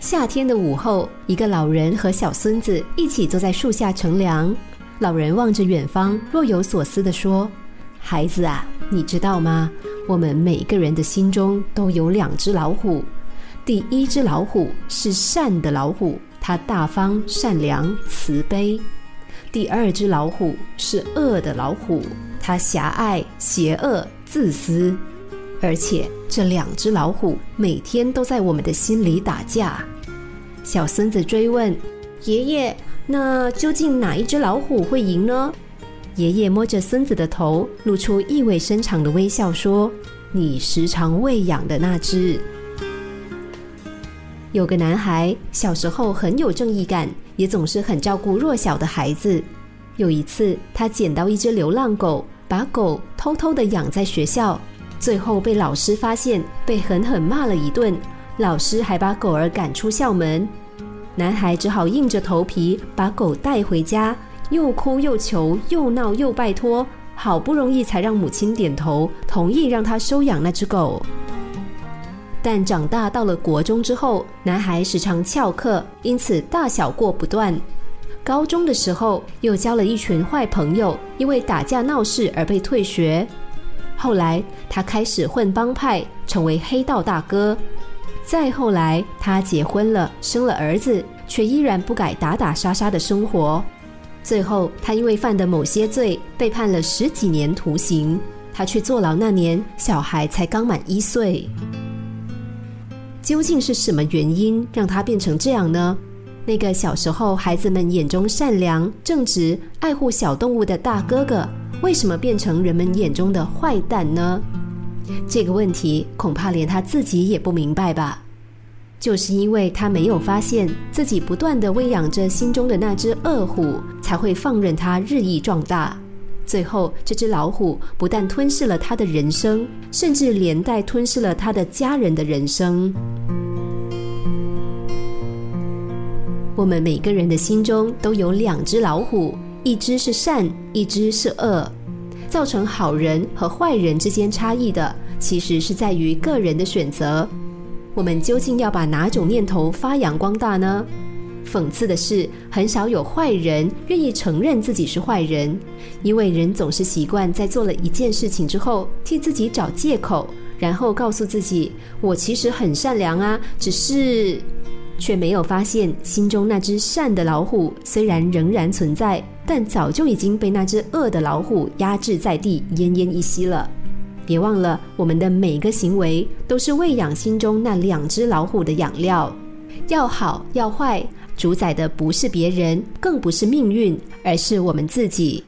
夏天的午后，一个老人和小孙子一起坐在树下乘凉。老人望着远方，若有所思地说：“孩子啊，你知道吗？我们每个人的心中都有两只老虎。第一只老虎是善的老虎，它大方、善良、慈悲；第二只老虎是恶的老虎，它狭隘、邪恶、自私。而且这两只老虎每天都在我们的心里打架。”小孙子追问：“爷爷。”那究竟哪一只老虎会赢呢？爷爷摸着孙子的头，露出意味深长的微笑，说：“你时常喂养的那只。”有个男孩小时候很有正义感，也总是很照顾弱小的孩子。有一次，他捡到一只流浪狗，把狗偷偷的养在学校，最后被老师发现，被狠狠骂了一顿。老师还把狗儿赶出校门。男孩只好硬着头皮把狗带回家，又哭又求，又闹又拜托，好不容易才让母亲点头同意让他收养那只狗。但长大到了国中之后，男孩时常翘课，因此大小过不断。高中的时候又交了一群坏朋友，因为打架闹事而被退学。后来他开始混帮派，成为黑道大哥。再后来，他结婚了，生了儿子，却依然不改打打杀杀的生活。最后，他因为犯的某些罪，被判了十几年徒刑。他去坐牢那年，小孩才刚满一岁。究竟是什么原因让他变成这样呢？那个小时候孩子们眼中善良、正直、爱护小动物的大哥哥，为什么变成人们眼中的坏蛋呢？这个问题恐怕连他自己也不明白吧，就是因为他没有发现自己不断的喂养着心中的那只恶虎，才会放任它日益壮大。最后，这只老虎不但吞噬了他的人生，甚至连带吞噬了他的家人的人生。我们每个人的心中都有两只老虎，一只是善，一只是恶。造成好人和坏人之间差异的，其实是在于个人的选择。我们究竟要把哪种念头发扬光大呢？讽刺的是，很少有坏人愿意承认自己是坏人，因为人总是习惯在做了一件事情之后，替自己找借口，然后告诉自己：“我其实很善良啊，只是……”却没有发现心中那只善的老虎虽然仍然存在。但早就已经被那只恶的老虎压制在地，奄奄一息了。别忘了，我们的每个行为都是喂养心中那两只老虎的养料。要好要坏，主宰的不是别人，更不是命运，而是我们自己。